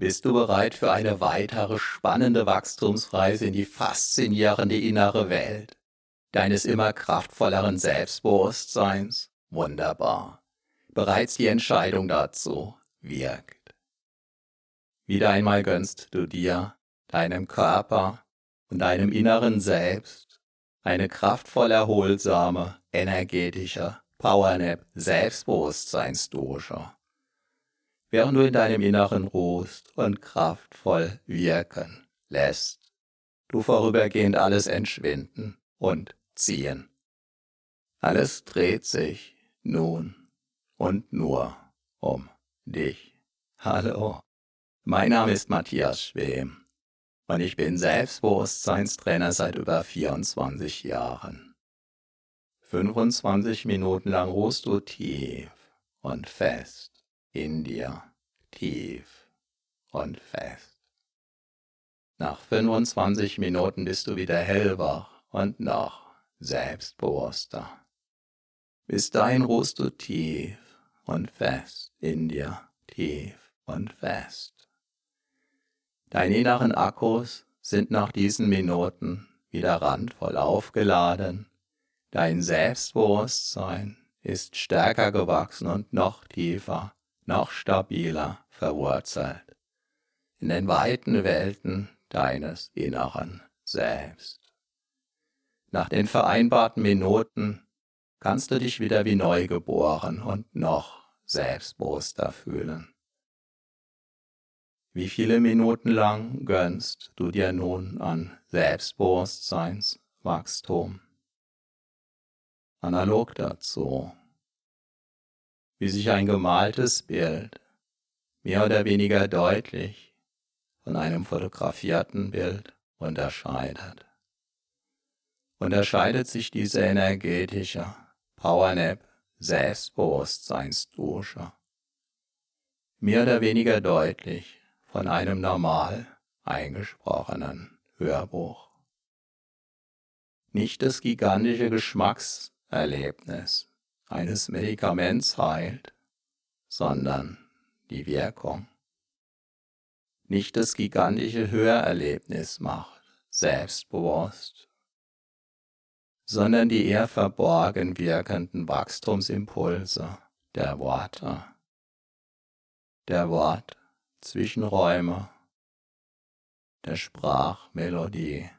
Bist du bereit für eine weitere spannende Wachstumsreise in die faszinierende innere Welt deines immer kraftvolleren Selbstbewusstseins? Wunderbar. Bereits die Entscheidung dazu wirkt. Wieder einmal gönnst du dir, deinem Körper und deinem inneren Selbst eine kraftvoll erholsame, energetische Powernap Selbstbewusstseinsdusche während du in deinem Inneren ruhst und kraftvoll wirken lässt, du vorübergehend alles entschwinden und ziehen. Alles dreht sich nun und nur um dich. Hallo, mein Name ist Matthias Schwem und ich bin Selbstbewusstseinstrainer seit über 24 Jahren. 25 Minuten lang ruhst du tief und fest in dir, tief und fest. Nach 25 Minuten bist du wieder hellwach und noch selbstbewusster. Bis dahin ruhst du tief und fest in dir, tief und fest. Deine inneren Akkus sind nach diesen Minuten wieder randvoll aufgeladen. Dein Selbstbewusstsein ist stärker gewachsen und noch tiefer noch stabiler verwurzelt in den weiten Welten deines inneren Selbst. Nach den vereinbarten Minuten kannst du dich wieder wie neu geboren und noch selbstbewusster fühlen. Wie viele Minuten lang gönnst du dir nun an Selbstbewusstseinswachstum? Analog dazu wie sich ein gemaltes Bild mehr oder weniger deutlich von einem fotografierten Bild unterscheidet. Unterscheidet sich diese energetische Powernap Selbstbewusstseinsdusche mehr oder weniger deutlich von einem normal eingesprochenen Hörbuch. Nicht das gigantische Geschmackserlebnis, eines Medikaments heilt, sondern die Wirkung. Nicht das gigantische Hörerlebnis macht, selbstbewusst, sondern die eher verborgen wirkenden Wachstumsimpulse der Worte, der Wort Zwischenräume, der Sprachmelodie,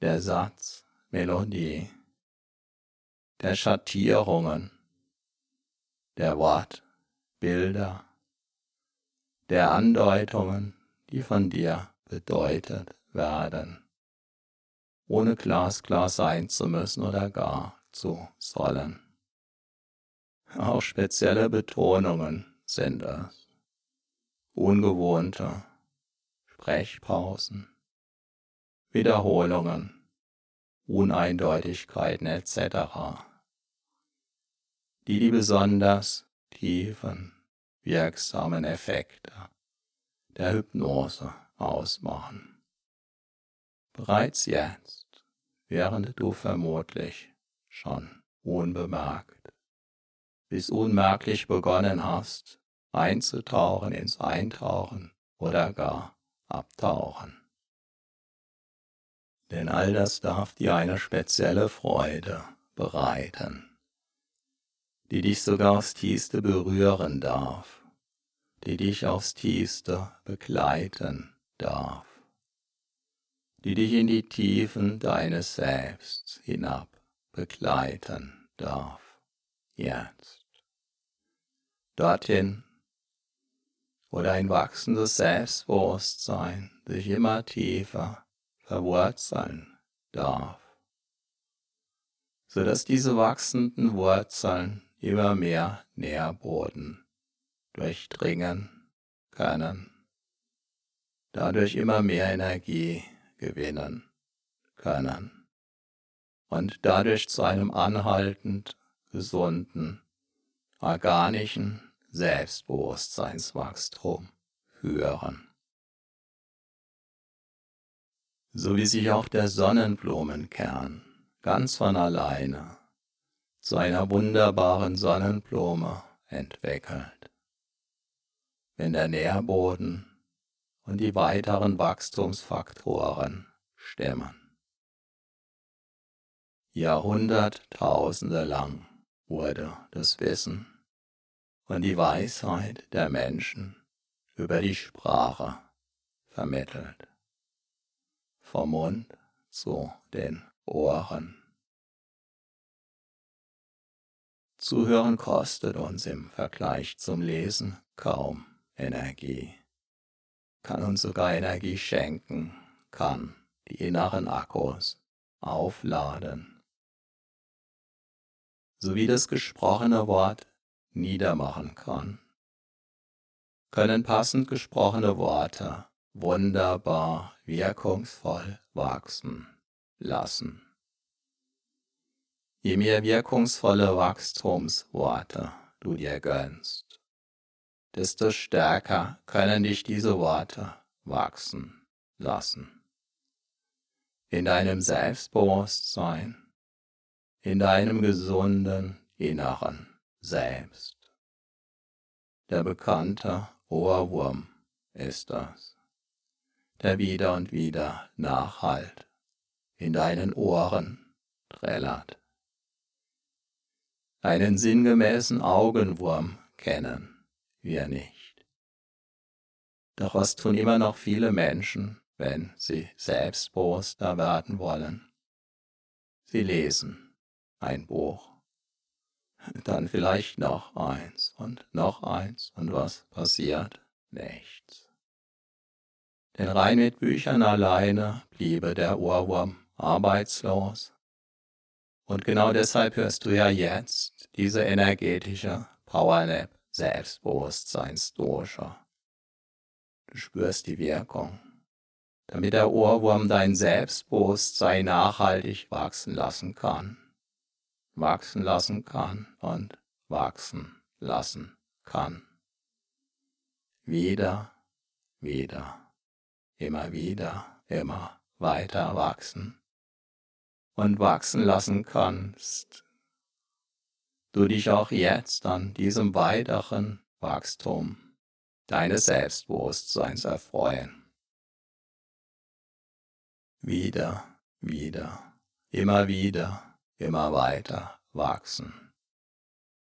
der Satzmelodie der Schattierungen, der Wortbilder, der Andeutungen, die von dir bedeutet werden, ohne glasklar sein zu müssen oder gar zu sollen. Auch spezielle Betonungen sind es, ungewohnte Sprechpausen, Wiederholungen, Uneindeutigkeiten etc die die besonders tiefen, wirksamen Effekte der Hypnose ausmachen. Bereits jetzt, während du vermutlich schon unbemerkt bis unmerklich begonnen hast, einzutauchen ins Eintauchen oder gar Abtauchen. Denn all das darf dir eine spezielle Freude bereiten die dich sogar aufs tiefste berühren darf, die dich aufs tiefste begleiten darf, die dich in die Tiefen deines Selbst hinab begleiten darf, jetzt. Dorthin, wo dein wachsendes Selbstbewusstsein sich immer tiefer verwurzeln darf, so dass diese wachsenden Wurzeln immer mehr Nährboden durchdringen können, dadurch immer mehr Energie gewinnen können und dadurch zu einem anhaltend gesunden, organischen Selbstbewusstseinswachstum führen. So wie sich auch der Sonnenblumenkern ganz von alleine zu einer wunderbaren Sonnenblume entwickelt, wenn der Nährboden und die weiteren Wachstumsfaktoren stimmen. Jahrhunderttausende lang wurde das Wissen und die Weisheit der Menschen über die Sprache vermittelt, vom Mund zu den Ohren. Zuhören kostet uns im Vergleich zum Lesen kaum Energie, kann uns sogar Energie schenken, kann die inneren Akkus aufladen, sowie das gesprochene Wort niedermachen kann, können passend gesprochene Worte wunderbar wirkungsvoll wachsen lassen. Je mehr wirkungsvolle Wachstumsworte du dir gönnst, desto stärker können dich diese Worte wachsen lassen. In deinem Selbstbewusstsein, in deinem gesunden inneren Selbst. Der bekannte Ohrwurm ist das, der wieder und wieder nachhalt, in deinen Ohren trällert. Einen sinngemäßen Augenwurm kennen wir nicht. Doch was tun immer noch viele Menschen, wenn sie selbstbewusster werden wollen? Sie lesen ein Buch, dann vielleicht noch eins und noch eins und was passiert? Nichts. Denn rein mit Büchern alleine bliebe der Ohrwurm arbeitslos. Und genau deshalb hörst du ja jetzt diese energetische Powernap Selbstbewusstseinsdosha. Du spürst die Wirkung, damit der Ohrwurm dein Selbstbewusstsein nachhaltig wachsen lassen kann, wachsen lassen kann und wachsen lassen kann. Wieder, wieder, immer wieder, immer weiter wachsen und wachsen lassen kannst du dich auch jetzt an diesem weiteren Wachstum deines Selbstbewusstseins erfreuen. Wieder, wieder, immer wieder, immer weiter wachsen.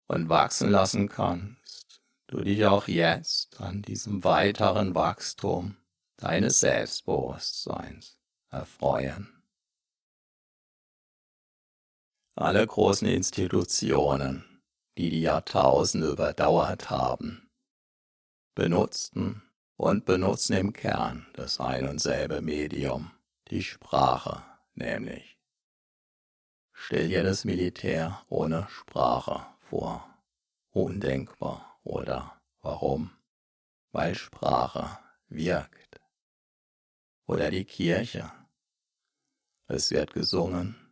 Und wachsen lassen kannst du dich auch jetzt an diesem weiteren Wachstum deines Selbstbewusstseins erfreuen. Alle großen Institutionen, die die Jahrtausende überdauert haben, benutzten und benutzen im Kern das ein und selbe Medium, die Sprache nämlich. Stell dir das Militär ohne Sprache vor. Undenkbar, oder warum? Weil Sprache wirkt. Oder die Kirche. Es wird gesungen,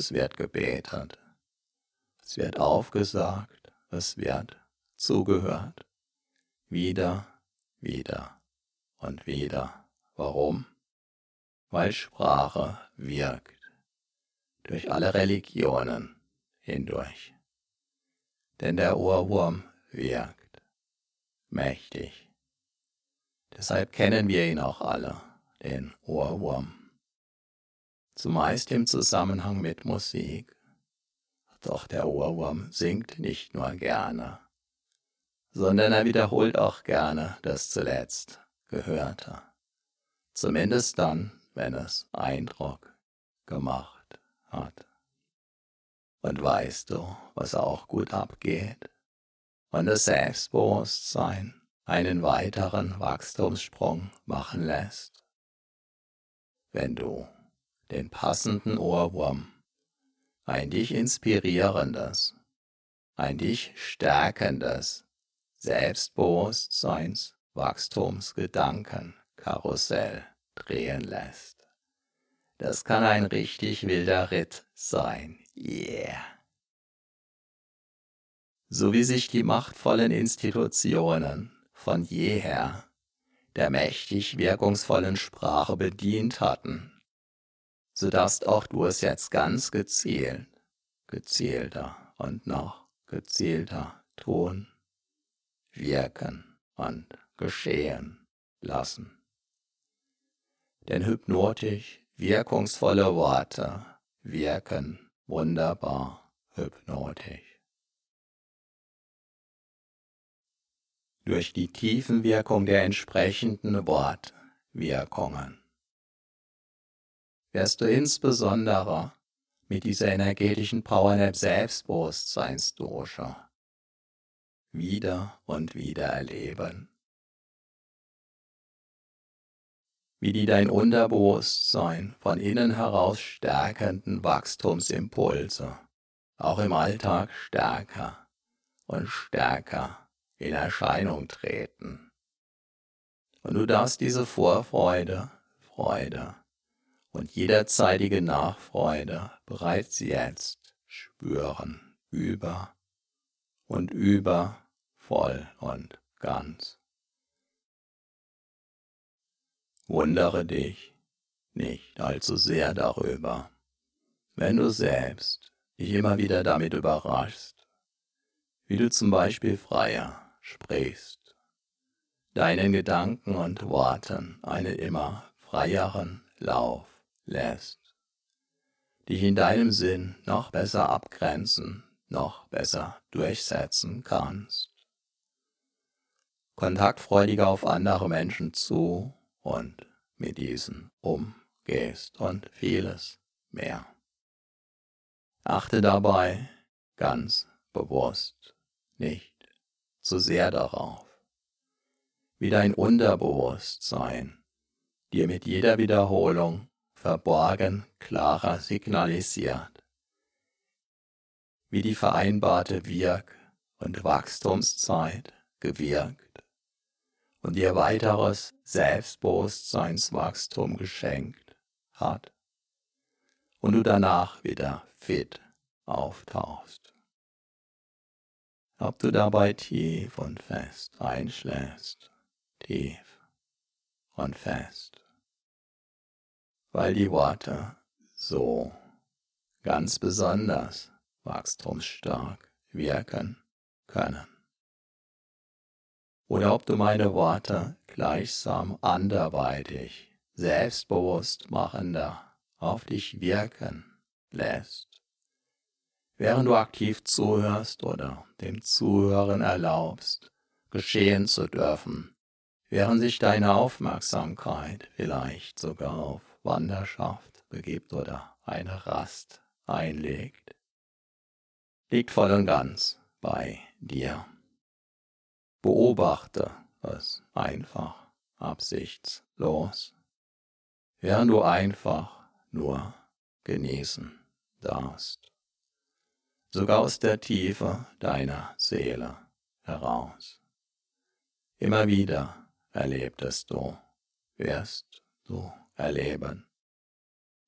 es wird gebetet, es wird aufgesagt, es wird zugehört, wieder, wieder und wieder. Warum? Weil Sprache wirkt, durch alle Religionen hindurch. Denn der Ohrwurm wirkt, mächtig. Deshalb kennen wir ihn auch alle, den Ohrwurm zumeist im Zusammenhang mit Musik. Doch der Ohrwurm singt nicht nur gerne, sondern er wiederholt auch gerne das zuletzt Gehörte. Zumindest dann, wenn es Eindruck gemacht hat. Und weißt du, was auch gut abgeht? Und das Selbstbewusstsein einen weiteren Wachstumssprung machen lässt. Wenn du den passenden Ohrwurm, ein dich inspirierendes, ein dich stärkendes Selbstbewusstseins, Wachstumsgedanken, Karussell drehen lässt. Das kann ein richtig wilder Ritt sein. Yeah. So wie sich die machtvollen Institutionen von jeher der mächtig wirkungsvollen Sprache bedient hatten, so darfst auch du es jetzt ganz gezielt, gezielter und noch gezielter tun, wirken und geschehen lassen. Denn hypnotisch wirkungsvolle Worte wirken wunderbar hypnotisch. Durch die Tiefenwirkung der entsprechenden Wortwirkungen wirst du insbesondere mit dieser energetischen Power der Selbstbewusstseinsdosche wieder und wieder erleben, wie die dein Unterbewusstsein von innen heraus stärkenden Wachstumsimpulse auch im Alltag stärker und stärker in Erscheinung treten. Und du darfst diese Vorfreude, Freude und jederzeitige Nachfreude bereits jetzt spüren, über und über, voll und ganz. Wundere dich nicht allzu sehr darüber, wenn du selbst dich immer wieder damit überraschst, wie du zum Beispiel freier sprichst, deinen Gedanken und Worten einen immer freieren Lauf lässt, dich in deinem Sinn noch besser abgrenzen, noch besser durchsetzen kannst. Kontaktfreudiger auf andere Menschen zu und mit diesen umgehst und vieles mehr. Achte dabei ganz bewusst nicht zu sehr darauf, wie dein Unterbewusstsein dir mit jeder Wiederholung verborgen klarer signalisiert, wie die vereinbarte Wirk- und Wachstumszeit gewirkt und dir weiteres Selbstbewusstseinswachstum geschenkt hat und du danach wieder fit auftauchst. Ob du dabei tief und fest einschläfst, tief und fest, weil die Worte so ganz besonders wachstumsstark wirken können. Oder ob du meine Worte gleichsam anderweitig, selbstbewusst machender auf dich wirken lässt, während du aktiv zuhörst oder dem Zuhören erlaubst, geschehen zu dürfen, während sich deine Aufmerksamkeit vielleicht sogar auf Wanderschaft begibt oder eine Rast einlegt, liegt voll und ganz bei dir. Beobachte es einfach absichtslos, während du einfach nur genießen darfst, sogar aus der Tiefe deiner Seele heraus. Immer wieder erlebtest du, wirst du erleben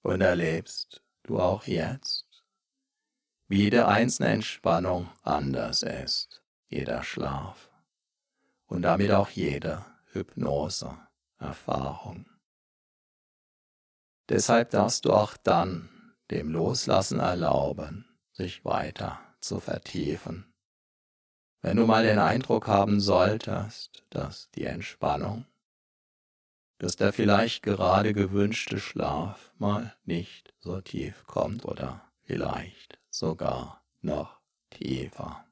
und erlebst du auch jetzt, wie jede einzelne Entspannung anders ist, jeder Schlaf und damit auch jede Hypnose-Erfahrung. Deshalb darfst du auch dann dem Loslassen erlauben, sich weiter zu vertiefen. Wenn du mal den Eindruck haben solltest, dass die Entspannung, dass der vielleicht gerade gewünschte Schlaf mal nicht so tief kommt oder vielleicht sogar noch tiefer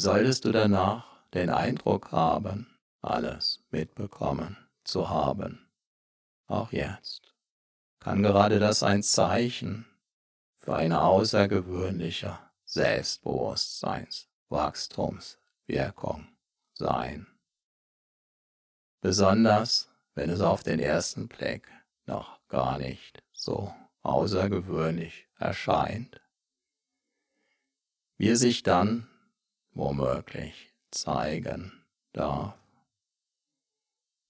solltest du danach den Eindruck haben, alles mitbekommen zu haben. Auch jetzt kann gerade das ein Zeichen für eine außergewöhnliche Selbstbewusstseinswachstumswirkung sein. Besonders wenn es auf den ersten Blick noch gar nicht so außergewöhnlich erscheint, wie sich dann womöglich zeigen darf.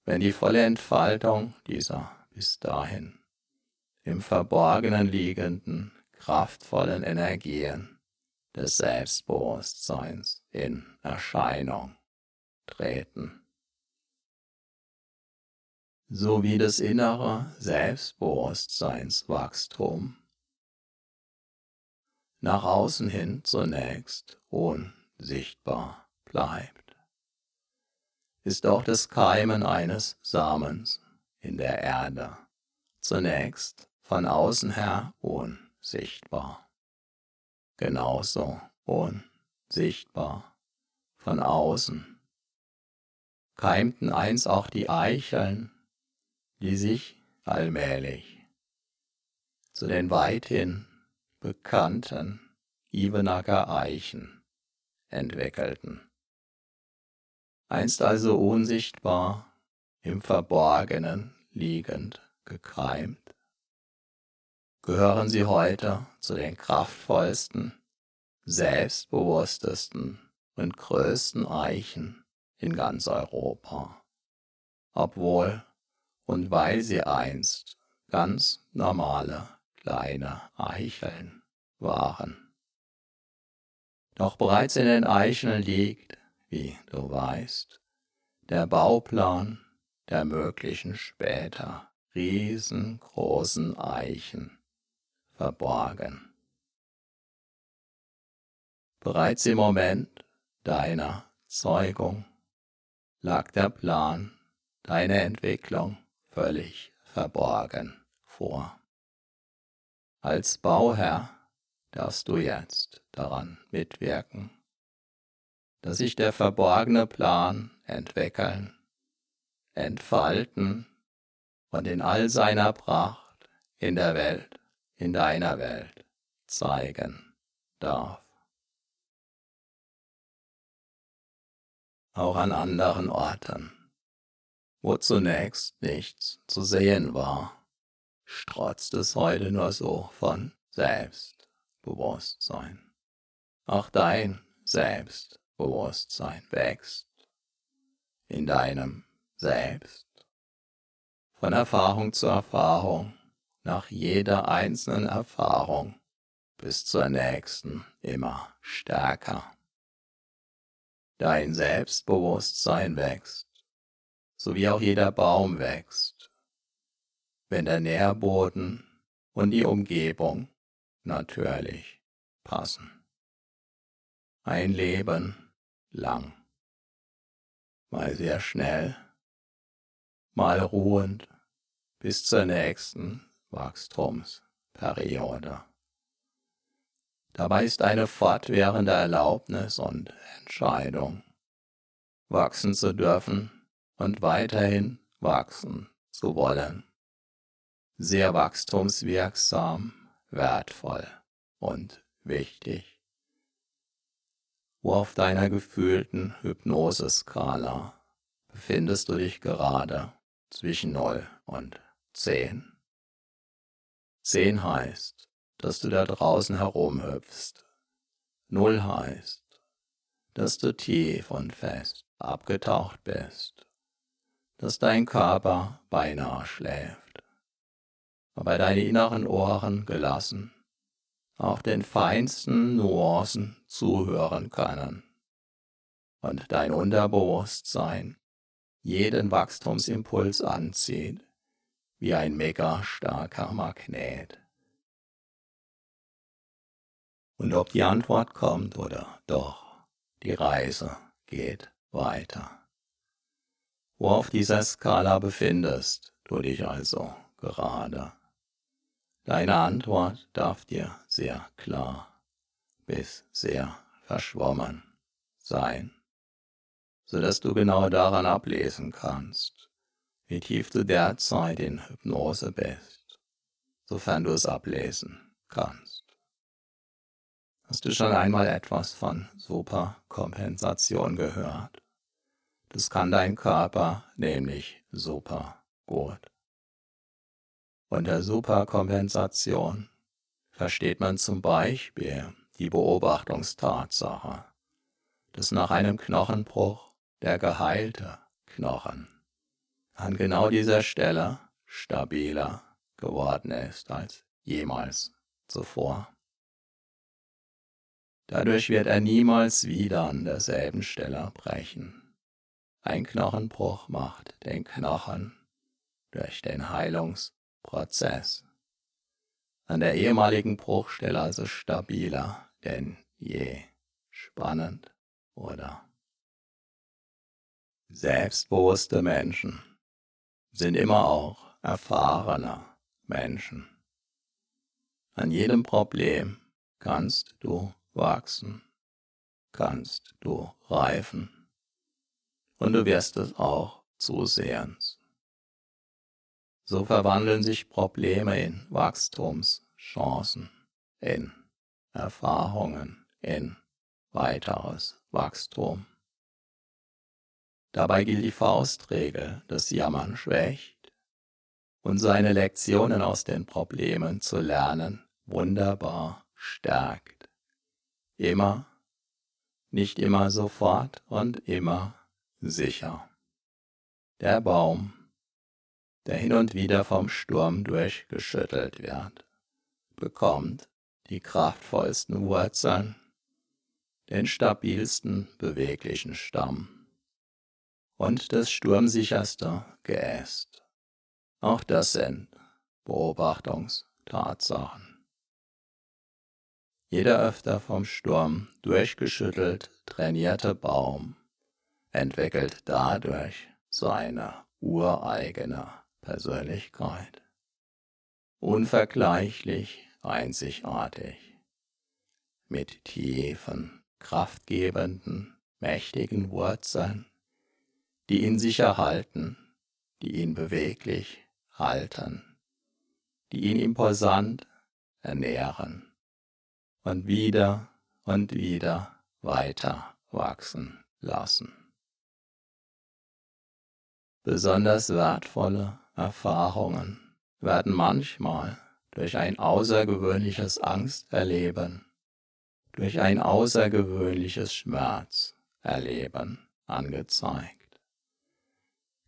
Wenn die volle Entfaltung dieser bis dahin im Verborgenen liegenden, kraftvollen Energien des Selbstbewusstseins in Erscheinung treten. So wie das innere Selbstbewusstseinswachstum nach außen hin zunächst un sichtbar bleibt, ist auch das Keimen eines Samens in der Erde, zunächst von außen her unsichtbar. Genauso unsichtbar von außen keimten einst auch die Eicheln, die sich allmählich zu den weithin bekannten Ivenacker Eichen entwickelten. Einst also unsichtbar, im Verborgenen liegend gekeimt, gehören sie heute zu den kraftvollsten, selbstbewusstesten und größten Eichen in ganz Europa, obwohl und weil sie einst ganz normale kleine Eicheln waren. Doch bereits in den Eicheln liegt, wie du weißt, der Bauplan der möglichen später riesengroßen Eichen verborgen. Bereits im Moment deiner Zeugung lag der Plan, deine Entwicklung völlig verborgen vor. Als Bauherr darfst du jetzt daran mitwirken, dass sich der verborgene Plan entwickeln, entfalten und in all seiner Pracht in der Welt, in deiner Welt zeigen darf. Auch an anderen Orten, wo zunächst nichts zu sehen war, strotzt es heute nur so von Selbstbewusstsein. Auch dein Selbstbewusstsein wächst in deinem Selbst. Von Erfahrung zu Erfahrung, nach jeder einzelnen Erfahrung bis zur nächsten immer stärker. Dein Selbstbewusstsein wächst, so wie auch jeder Baum wächst wenn der Nährboden und die Umgebung natürlich passen. Ein Leben lang, mal sehr schnell, mal ruhend bis zur nächsten Wachstumsperiode. Dabei ist eine fortwährende Erlaubnis und Entscheidung, wachsen zu dürfen und weiterhin wachsen zu wollen sehr wachstumswirksam, wertvoll und wichtig. Wo auf deiner gefühlten Hypnoseskala befindest du dich gerade zwischen 0 und 10? 10 heißt, dass du da draußen herumhüpfst. 0 heißt, dass du tief und fest abgetaucht bist, dass dein Körper beinahe schläft aber deine inneren Ohren gelassen, auch den feinsten Nuancen zuhören können und dein Unterbewusstsein jeden Wachstumsimpuls anzieht, wie ein mega starker Magnet. Und ob die Antwort kommt oder doch, die Reise geht weiter. Wo auf dieser Skala befindest du dich also gerade? Deine Antwort darf dir sehr klar bis sehr verschwommen sein, so dass du genau daran ablesen kannst, wie tief du derzeit in Hypnose bist, sofern du es ablesen kannst. Hast du schon einmal etwas von Superkompensation gehört? Das kann dein Körper nämlich super gut. Unter Superkompensation versteht man zum Beispiel die Beobachtungstatsache, dass nach einem Knochenbruch der geheilte Knochen an genau dieser Stelle stabiler geworden ist als jemals zuvor. Dadurch wird er niemals wieder an derselben Stelle brechen. Ein Knochenbruch macht den Knochen durch den Heilungs- Prozess. An der ehemaligen Bruchstelle also stabiler denn je. Spannend, oder? Selbstbewusste Menschen sind immer auch erfahrene Menschen. An jedem Problem kannst du wachsen, kannst du reifen und du wirst es auch zusehends. So verwandeln sich Probleme in Wachstumschancen, in Erfahrungen, in weiteres Wachstum. Dabei gilt die Faustregel, das Jammern schwächt und seine Lektionen aus den Problemen zu lernen wunderbar stärkt. Immer, nicht immer sofort und immer sicher. Der Baum, der hin und wieder vom Sturm durchgeschüttelt wird, bekommt die kraftvollsten Wurzeln, den stabilsten beweglichen Stamm und das sturmsicherste Geäst. Auch das sind Beobachtungstatsachen. Jeder öfter vom Sturm durchgeschüttelt trainierte Baum entwickelt dadurch seine ureigene Persönlichkeit. Unvergleichlich einzigartig. Mit tiefen, kraftgebenden, mächtigen Wurzeln, die ihn sicher halten, die ihn beweglich halten, die ihn imposant ernähren und wieder und wieder weiter wachsen lassen. Besonders wertvolle Erfahrungen werden manchmal durch ein außergewöhnliches Angsterleben, durch ein außergewöhnliches Schmerzerleben angezeigt.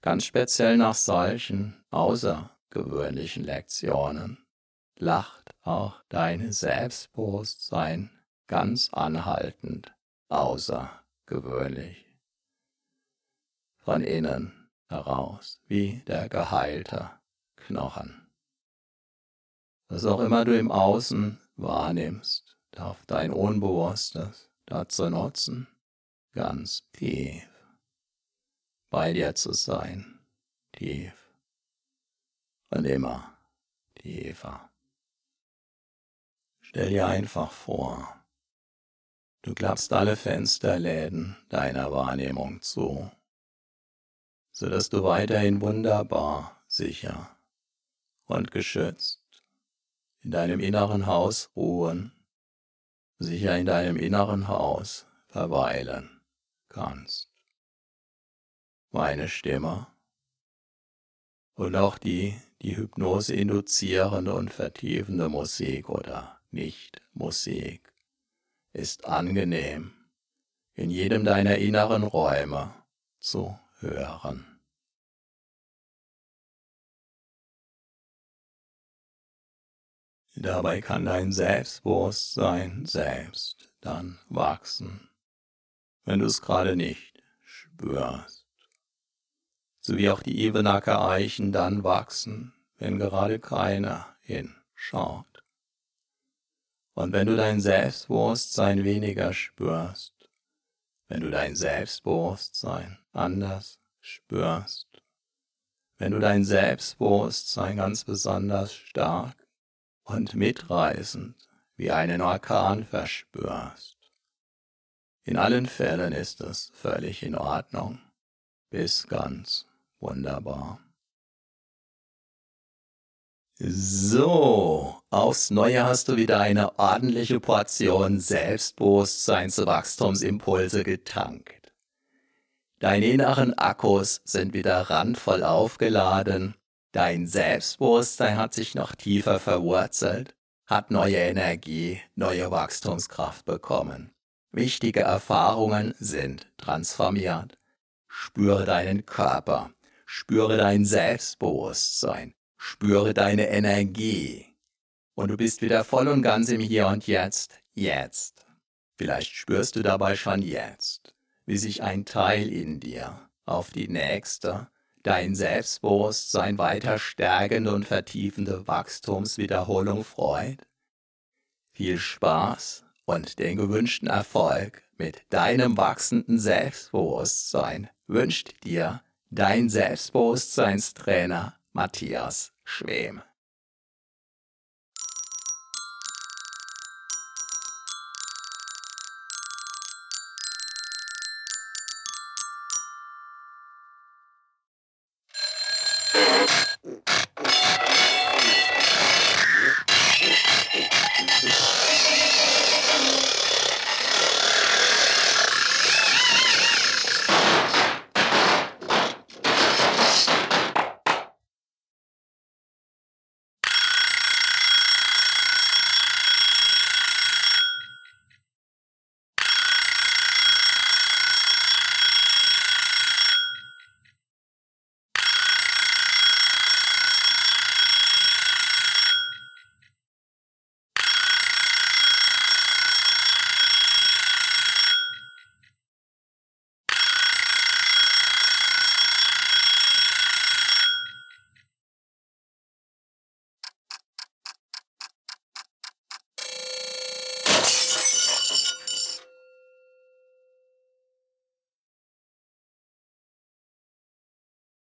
Ganz speziell nach solchen außergewöhnlichen Lektionen lacht auch dein Selbstbewusstsein ganz anhaltend außergewöhnlich. Von innen heraus, wie der geheilte Knochen. Was auch immer du im Außen wahrnimmst, darf dein Unbewusstes dazu nutzen, ganz tief bei dir zu sein, tief und immer tiefer. Stell dir einfach vor, du klappst alle Fensterläden deiner Wahrnehmung zu, sodass du weiterhin wunderbar sicher und geschützt in deinem inneren Haus ruhen, sicher in deinem inneren Haus verweilen kannst. Meine Stimme und auch die, die Hypnose induzierende und vertiefende Musik oder nicht Musik ist angenehm in jedem deiner inneren Räume zu hören. Dabei kann dein Selbstbewusstsein selbst dann wachsen, wenn du es gerade nicht spürst. So wie auch die Ebenacker Eichen dann wachsen, wenn gerade keiner hinschaut. Und wenn du dein Selbstbewusstsein weniger spürst, wenn du dein Selbstbewusstsein anders spürst, wenn du dein Selbstbewusstsein ganz besonders stark und mitreißend wie einen Orkan verspürst. In allen Fällen ist es völlig in Ordnung, bis ganz wunderbar. So, aufs Neue hast du wieder eine ordentliche Portion Selbstbewusstseinswachstumsimpulse getankt. Deine inneren Akkus sind wieder randvoll aufgeladen Dein Selbstbewusstsein hat sich noch tiefer verwurzelt, hat neue Energie, neue Wachstumskraft bekommen. Wichtige Erfahrungen sind transformiert. Spüre deinen Körper, spüre dein Selbstbewusstsein, spüre deine Energie. Und du bist wieder voll und ganz im Hier und Jetzt, jetzt. Vielleicht spürst du dabei schon jetzt, wie sich ein Teil in dir auf die nächste, dein Selbstbewusstsein weiter stärkende und vertiefende Wachstumswiederholung freut? Viel Spaß und den gewünschten Erfolg mit deinem wachsenden Selbstbewusstsein wünscht dir dein Selbstbewusstseinstrainer Matthias Schwem.